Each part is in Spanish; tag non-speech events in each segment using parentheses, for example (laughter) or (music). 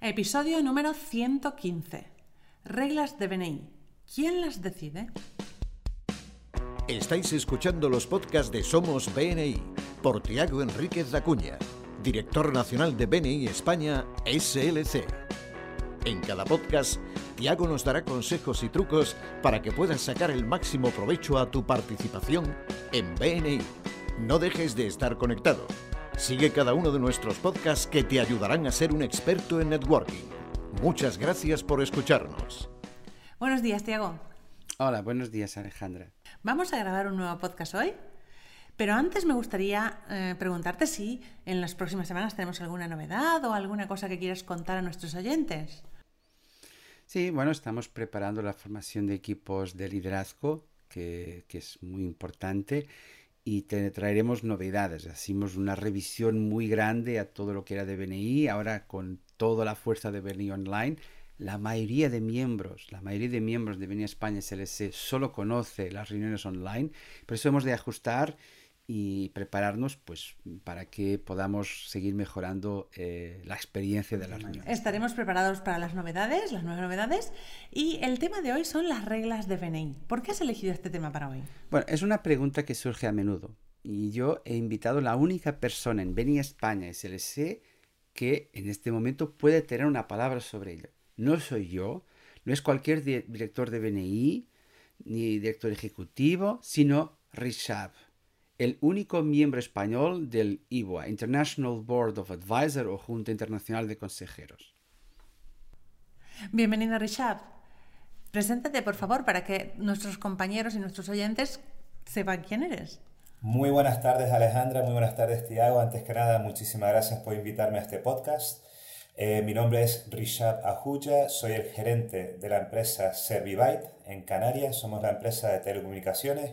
Episodio número 115. Reglas de BNI. ¿Quién las decide? Estáis escuchando los podcasts de Somos BNI por Tiago Enríquez Acuña, director nacional de BNI España SLC. En cada podcast, Tiago nos dará consejos y trucos para que puedas sacar el máximo provecho a tu participación en BNI. No dejes de estar conectado. Sigue cada uno de nuestros podcasts que te ayudarán a ser un experto en networking. Muchas gracias por escucharnos. Buenos días, Tiago. Hola, buenos días, Alejandra. Vamos a grabar un nuevo podcast hoy, pero antes me gustaría eh, preguntarte si en las próximas semanas tenemos alguna novedad o alguna cosa que quieras contar a nuestros oyentes. Sí, bueno, estamos preparando la formación de equipos de liderazgo, que, que es muy importante y te traeremos novedades. Hacemos una revisión muy grande a todo lo que era de BNI, ahora con toda la fuerza de BNI Online. La mayoría de miembros, la mayoría de miembros de BNI España SLC solo conoce las reuniones online, por eso hemos de ajustar y prepararnos pues para que podamos seguir mejorando eh, la experiencia de la reunión. Estaremos preparados para las novedades, las nuevas novedades y el tema de hoy son las reglas de BNI. ¿Por qué has elegido este tema para hoy? Bueno, es una pregunta que surge a menudo y yo he invitado a la única persona en BNI España SLC que en este momento puede tener una palabra sobre ello. No soy yo, no es cualquier director de BNI ni director ejecutivo, sino Rishab el único miembro español del IBOA, International Board of Advisors o Junta Internacional de Consejeros. Bienvenido, Richard. Preséntate, por favor, para que nuestros compañeros y nuestros oyentes sepan quién eres. Muy buenas tardes, Alejandra. Muy buenas tardes, Tiago. Antes que nada, muchísimas gracias por invitarme a este podcast. Eh, mi nombre es Rishab Ahuya, soy el gerente de la empresa Servibyte en Canarias. Somos la empresa de telecomunicaciones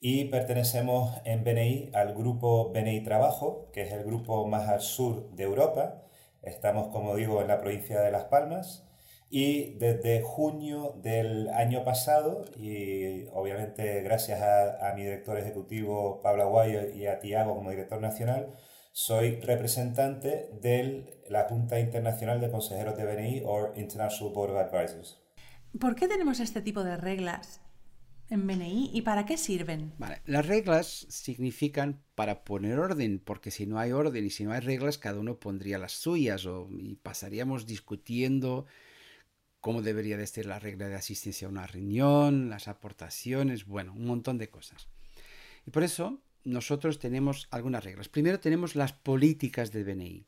y pertenecemos en BNI al grupo BNI Trabajo, que es el grupo más al sur de Europa. Estamos, como digo, en la provincia de Las Palmas y desde junio del año pasado, y obviamente gracias a, mi director ejecutivo Pablo Aguayo y a Tiago como director nacional, soy representante de la Junta Internacional de Consejeros de BNI o International Board of Advisors. ¿Por qué tenemos este tipo de reglas en BNI y para qué sirven? Las reglas significan para poner orden, porque si no hay orden y si no hay reglas, cada uno pondría las suyas o, y pasaríamos discutiendo cómo debería de ser la regla de asistencia a una reunión, las aportaciones, bueno, un montón de cosas. Y por eso nosotros tenemos algunas reglas. Primero tenemos las políticas del BNI.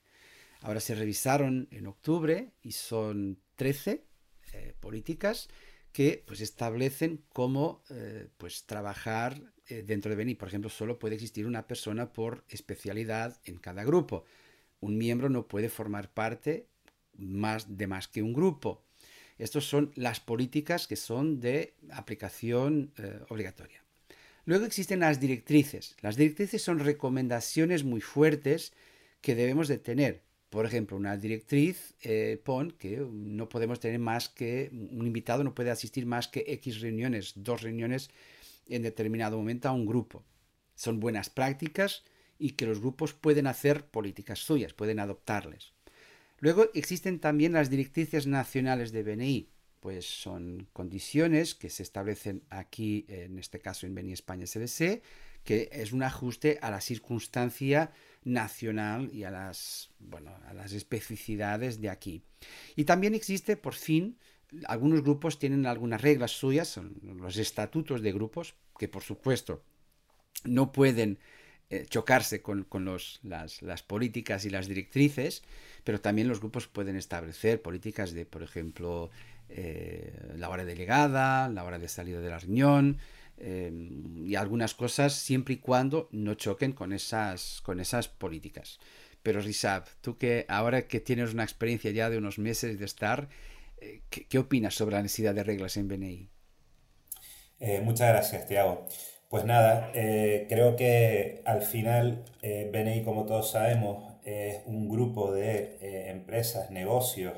Ahora se revisaron en octubre y son 13 eh, políticas que pues, establecen cómo eh, pues, trabajar eh, dentro de BNI. Por ejemplo, solo puede existir una persona por especialidad en cada grupo. Un miembro no puede formar parte más de más que un grupo. Estas son las políticas que son de aplicación eh, obligatoria. Luego existen las directrices. Las directrices son recomendaciones muy fuertes que debemos de tener. Por ejemplo, una directriz eh, pone que no podemos tener más que, un invitado no puede asistir más que X reuniones, dos reuniones en determinado momento a un grupo. Son buenas prácticas y que los grupos pueden hacer políticas suyas, pueden adoptarles. Luego existen también las directrices nacionales de BNI, pues son condiciones que se establecen aquí, en este caso en BNI España SDC, que es un ajuste a la circunstancia nacional y a las, bueno, a las especificidades de aquí. Y también existe, por fin, algunos grupos tienen algunas reglas suyas, son los estatutos de grupos, que por supuesto no pueden eh, chocarse con, los, las, las, políticas y las directrices, pero también los grupos pueden establecer políticas de, por ejemplo, eh, la hora delegada, la hora de salida de la reunión, Em, y algunas cosas siempre y cuando no choquen con esas, con esas políticas. Pero Rizab, tú que ahora que tienes una experiencia ya de unos meses de estar, eh, ¿qué, opinas sobre la necesidad de reglas en BNI? Eh, muchas gracias, Tiago. Pues nada, eh, creo que al final BNI, como todos sabemos, es un grupo de empresas, negocios,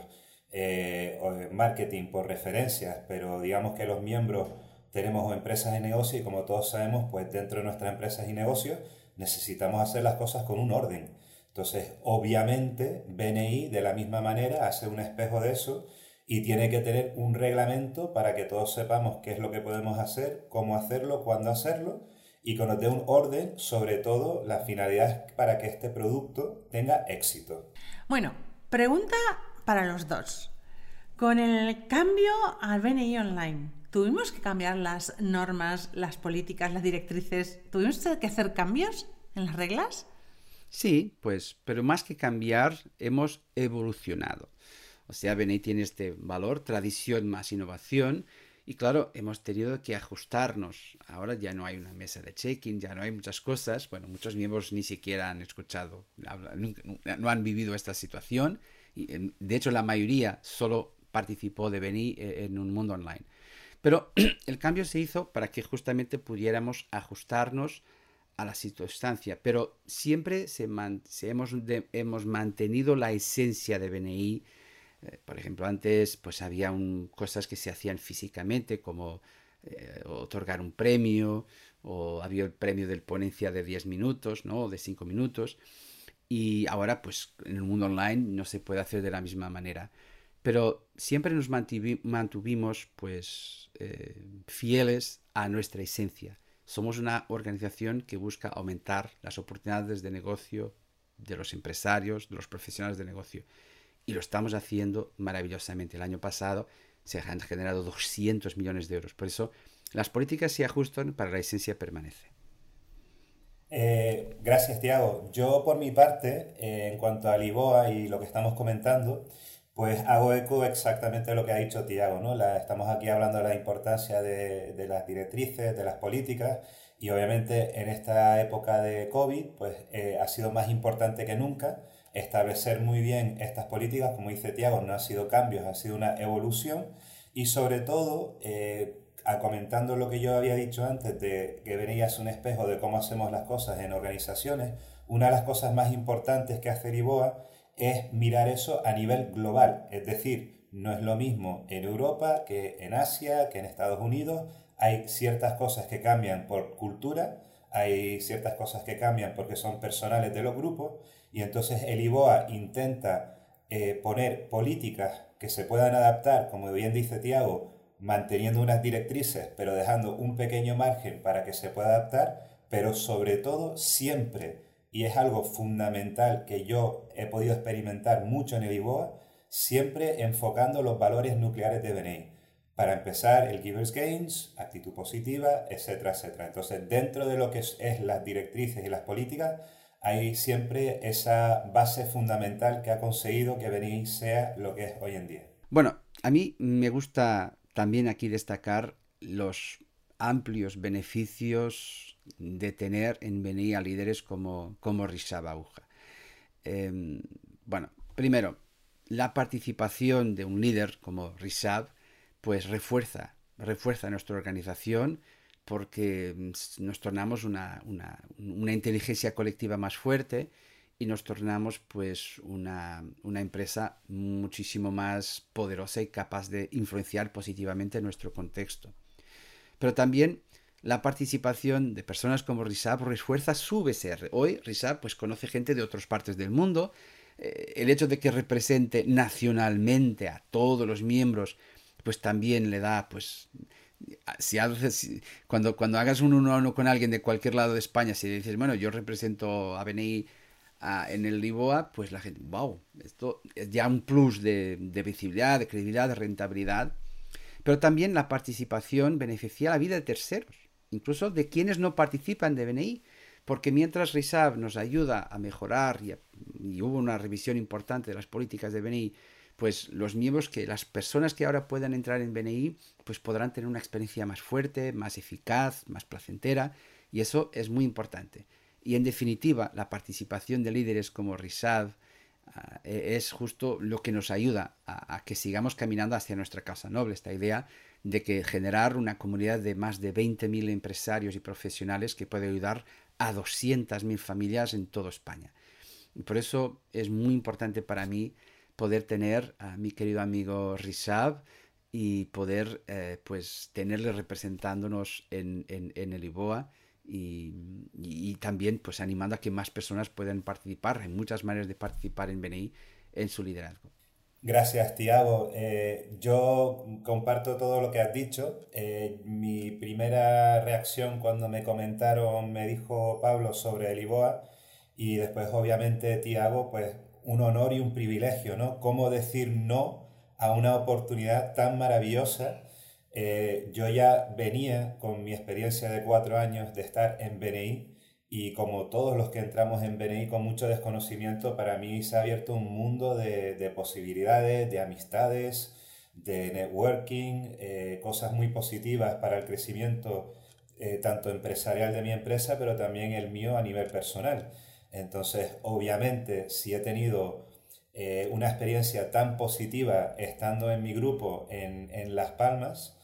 marketing por referencias, pero digamos que los miembros tenemos empresas y negocios y como todos sabemos, pues dentro de nuestras empresas y negocios necesitamos hacer las cosas con un orden. Entonces, obviamente, BNI de la misma manera hace un espejo de eso y tiene que tener un reglamento para que todos sepamos qué es lo que podemos hacer, cómo hacerlo, cuándo hacerlo y que un orden, sobre todo la finalidad para que este producto tenga éxito. Bueno, pregunta para los dos. Con el cambio al BNI Online, ¿tuvimos que cambiar las normas, las políticas, las directrices? ¿Tuvimos que hacer cambios en las reglas? Sí, pues, pero más que cambiar, hemos evolucionado. O sea, BNI tiene este valor, tradición más innovación, y claro, hemos tenido que ajustarnos. Ahora ya no hay una mesa de check-in, ya no hay muchas cosas. Bueno, muchos miembros ni siquiera han escuchado, no han vivido esta situación. De hecho, la mayoría solo participó de BNI eh, en un mundo online. Pero (clears throat) el cambio se hizo para que justamente pudiéramos ajustarnos a la circunstancia, pero siempre hemos, hemos, mantenido la esencia de BNI. Eh, por ejemplo, antes pues había cosas que se hacían físicamente, como eh, otorgar un premio, o había el premio del ponencia de 10 minutos, ¿no? O de 5 minutos. Y ahora, pues en el mundo online no se puede hacer de la misma manera pero siempre nos mantuvimos pues eh, fieles a nuestra esencia. Somos una organización que busca aumentar las oportunidades de negocio de los empresarios, de los profesionales de negocio. Y lo estamos haciendo maravillosamente. El año pasado se han generado 200 millones de euros. Por eso las políticas se ajustan para la esencia permanece. Eh, gracias, Tiago. Yo, por mi parte, eh, en cuanto a Liboa y lo que estamos comentando, pues hago eco exactamente de lo que ha dicho Tiago, ¿no? estamos aquí hablando de la importancia de, las directrices, de las políticas, y obviamente en esta época de COVID, pues eh, ha sido más importante que nunca establecer muy bien estas políticas, como dice Tiago, no ha sido cambios, ha sido una evolución, y sobre todo, eh, comentando lo que yo había dicho antes, de que venía un espejo de cómo hacemos las cosas en organizaciones, una de las cosas más importantes que hace Iboa es mirar eso a nivel global. Es decir, no es lo mismo en Europa que en Asia, que en Estados Unidos. Hay ciertas cosas que cambian por cultura, hay ciertas cosas que cambian porque son personales de los grupos y entonces el IBOA intenta eh, poner políticas que se puedan adaptar, como bien dice Tiago, manteniendo unas directrices, pero dejando un pequeño margen para que se pueda adaptar, pero sobre todo siempre y es algo fundamental que yo he podido experimentar mucho en el IBOA, siempre enfocando los valores nucleares de BNI. Para empezar, el Givers Gains, actitud positiva, etcétera, etcétera. Entonces, dentro de lo que es, las directrices y las políticas, hay siempre esa base fundamental que ha conseguido que BNI sea lo que es hoy en día. Bueno, a mí me gusta también aquí destacar los amplios beneficios de tener en BNI a líderes como, como Rishab Abuja. Em, bueno, primero, la participación de un líder como Rishab pues refuerza, refuerza nuestra organización porque mm, nos tornamos una, inteligencia colectiva más fuerte y nos tornamos pues una, una, empresa muchísimo más poderosa y capaz de influenciar positivamente nuestro contexto. Pero también la participación de personas como Risab refuerza su BCR. Hoy Risab pues, conoce gente de otras partes del mundo. Eh, el hecho de que represente nacionalmente a todos los miembros, pues también le da, pues, si cuando, cuando hagas un uno a uno con alguien de cualquier lado de España, si dices, bueno, yo represento a BNI en el Liboa, pues la gente, wow, esto es ya un plus de, de visibilidad, de credibilidad, de rentabilidad. Pero también la participación beneficia la vida de terceros incluso de quienes no participan de BNI, porque mientras RISAB nos ayuda a mejorar y, hubo una revisión importante de las políticas de BNI, pues los miembros que las personas que ahora puedan entrar en BNI pues podrán tener una experiencia más fuerte, más eficaz, más placentera y eso es muy importante. Y en definitiva, la participación de líderes como RISAB es justo lo que nos ayuda a, que sigamos caminando hacia nuestra causa noble, esta idea de que generar una comunidad de más de 20.000 empresarios y profesionales que puede ayudar a 200.000 familias en toda España. Y por eso es muy importante para mí poder tener a mi querido amigo Rizab y poder eh, pues tenerle representándonos en, en, el IBOA y, también pues animando a que más personas puedan participar. Hay muchas maneras de participar en BNI en su liderazgo. Gracias, Tiago. Eh, yo comparto todo lo que has dicho. Eh, mi primera reacción cuando me comentaron, me dijo Pablo sobre el IBOA y después obviamente, Tiago, pues un honor y un privilegio, ¿no? ¿Cómo decir no a una oportunidad tan maravillosa? Eh, yo ya venía con mi experiencia de cuatro años de estar en BNI y como todos los que entramos en BNI con mucho desconocimiento, para mí se ha abierto un mundo de, posibilidades, de amistades, de networking, eh, cosas muy positivas para el crecimiento eh, tanto empresarial de mi empresa, pero también el mío a nivel personal. Entonces, obviamente, si he tenido eh, una experiencia tan positiva estando en mi grupo en, en Las Palmas,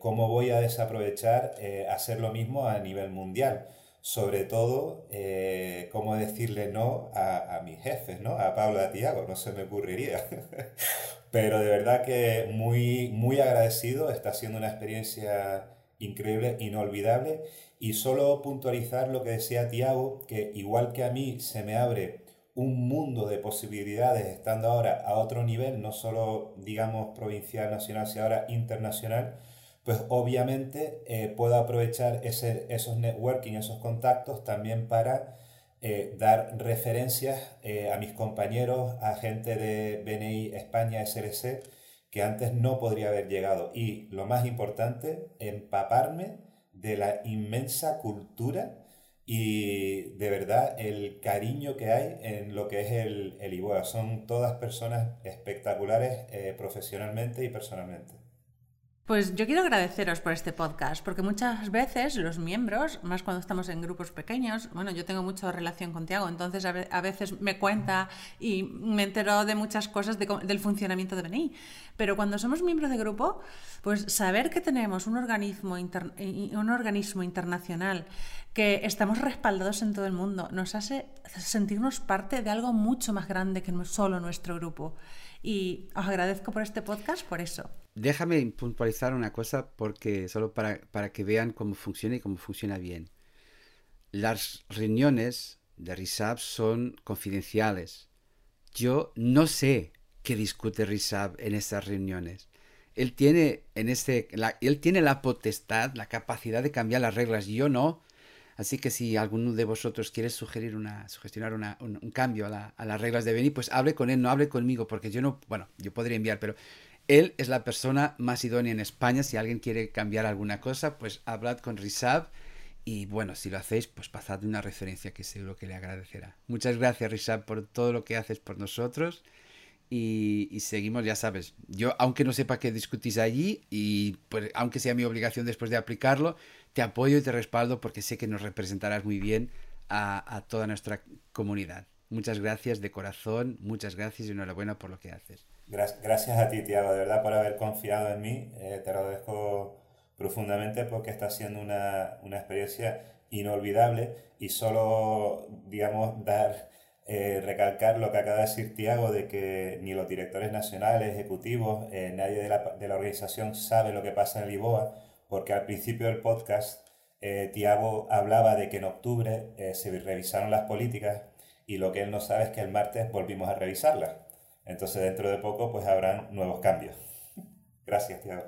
¿cómo voy a desaprovechar hacer lo mismo a nivel mundial? sobre todo eh, cómo decirle no a, a, mis jefes, ¿no? A Pablo a Tiago, no se me ocurriría. (laughs) Pero de verdad que muy, muy agradecido, está siendo una experiencia increíble, inolvidable. Y solo puntualizar lo que decía Tiago, que igual que a mí se me abre un mundo de posibilidades estando ahora a otro nivel, no solo digamos provincial, nacional, sino ahora internacional, pues obviamente eh, puedo aprovechar ese, esos networking, esos contactos también para eh, dar referencias eh, a mis compañeros, a gente de BNI España SLC, que antes no podría haber llegado. Y lo más importante, empaparme de la inmensa cultura y de verdad el cariño que hay en lo que es el, el IBOA. Son todas personas espectaculares profesionalmente y personalmente. Pues yo quiero agradeceros por este podcast, porque muchas veces los miembros, más cuando estamos en grupos pequeños, bueno, yo tengo mucha relación con Tiago, entonces a veces me cuenta y me entero de muchas cosas del funcionamiento de BNI. Pero cuando somos miembros de grupo, pues saber que tenemos un organismo, un organismo internacional, que estamos respaldados en todo el mundo, nos hace sentirnos parte de algo mucho más grande que solo nuestro grupo. Y os agradezco por este podcast por eso. Déjame puntualizar una cosa porque solo para, para que vean cómo funciona y cómo funciona bien. Las reuniones de RISAB son confidenciales. Yo no sé qué discute RISAB en estas reuniones. Él tiene, en este, la, él tiene la potestad, la capacidad de cambiar las reglas, yo no. Así que si alguno de vosotros quiere sugerir una, sugestionar un, cambio a, a, las reglas de Beni, pues hable con él, no hable conmigo, porque yo no, bueno, yo podría enviar, pero él es la persona más idónea en España. Si alguien quiere cambiar alguna cosa, pues hablad con Risab. Y bueno, si lo hacéis, pues pasad una referencia que seguro que le agradecerá. Muchas gracias, Risab, por todo lo que haces por nosotros. Y, seguimos, ya sabes, yo aunque no sepa qué discutís allí y pues, aunque sea mi obligación después de aplicarlo, te apoyo y te respaldo porque sé que nos representarás muy bien a, a toda nuestra comunidad. Muchas gracias de corazón, muchas gracias y enhorabuena por lo que haces. Gracias a ti, Tiago, de verdad, por haber confiado en mí. Eh, te agradezco profundamente porque está siendo una, una experiencia inolvidable y solo, digamos, dar, eh, recalcar lo que acaba de decir Tiago, de que ni los directores nacionales, ejecutivos, eh, nadie de la, de la, organización sabe lo que pasa en el IBOA, porque al principio del podcast Tiago hablaba de que en octubre se revisaron las políticas y lo que él no sabe es que el martes volvimos a revisarlas. Entonces dentro de poco pues habrán nuevos cambios. Gracias, Tiago.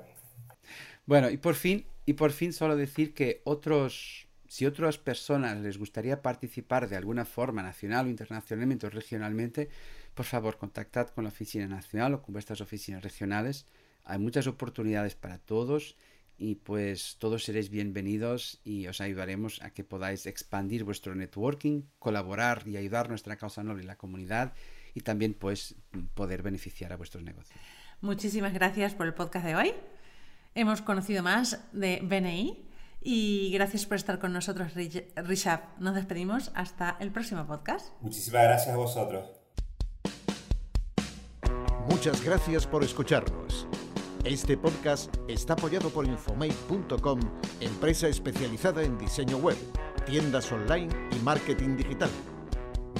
Bueno, y por fin, y por fin solo decir que otros, si otras personas les gustaría participar de alguna forma, nacional o internacionalmente o regionalmente, por favor contactad con la oficina nacional o con vuestras oficinas regionales. Hay muchas oportunidades para todos y pues todos seréis bienvenidos y os ayudaremos a que podáis expandir vuestro networking, colaborar y ayudar nuestra causa noble y la comunidad y también pues poder beneficiar a vuestros negocios. Muchísimas gracias por el podcast de hoy. Hemos conocido más de BNI y gracias por estar con nosotros, Rishab. Nos despedimos hasta el próximo podcast. Muchísimas gracias a vosotros. Muchas gracias por escucharnos. Este podcast está apoyado por Infomate.com, empresa especializada en diseño web, tiendas online y marketing digital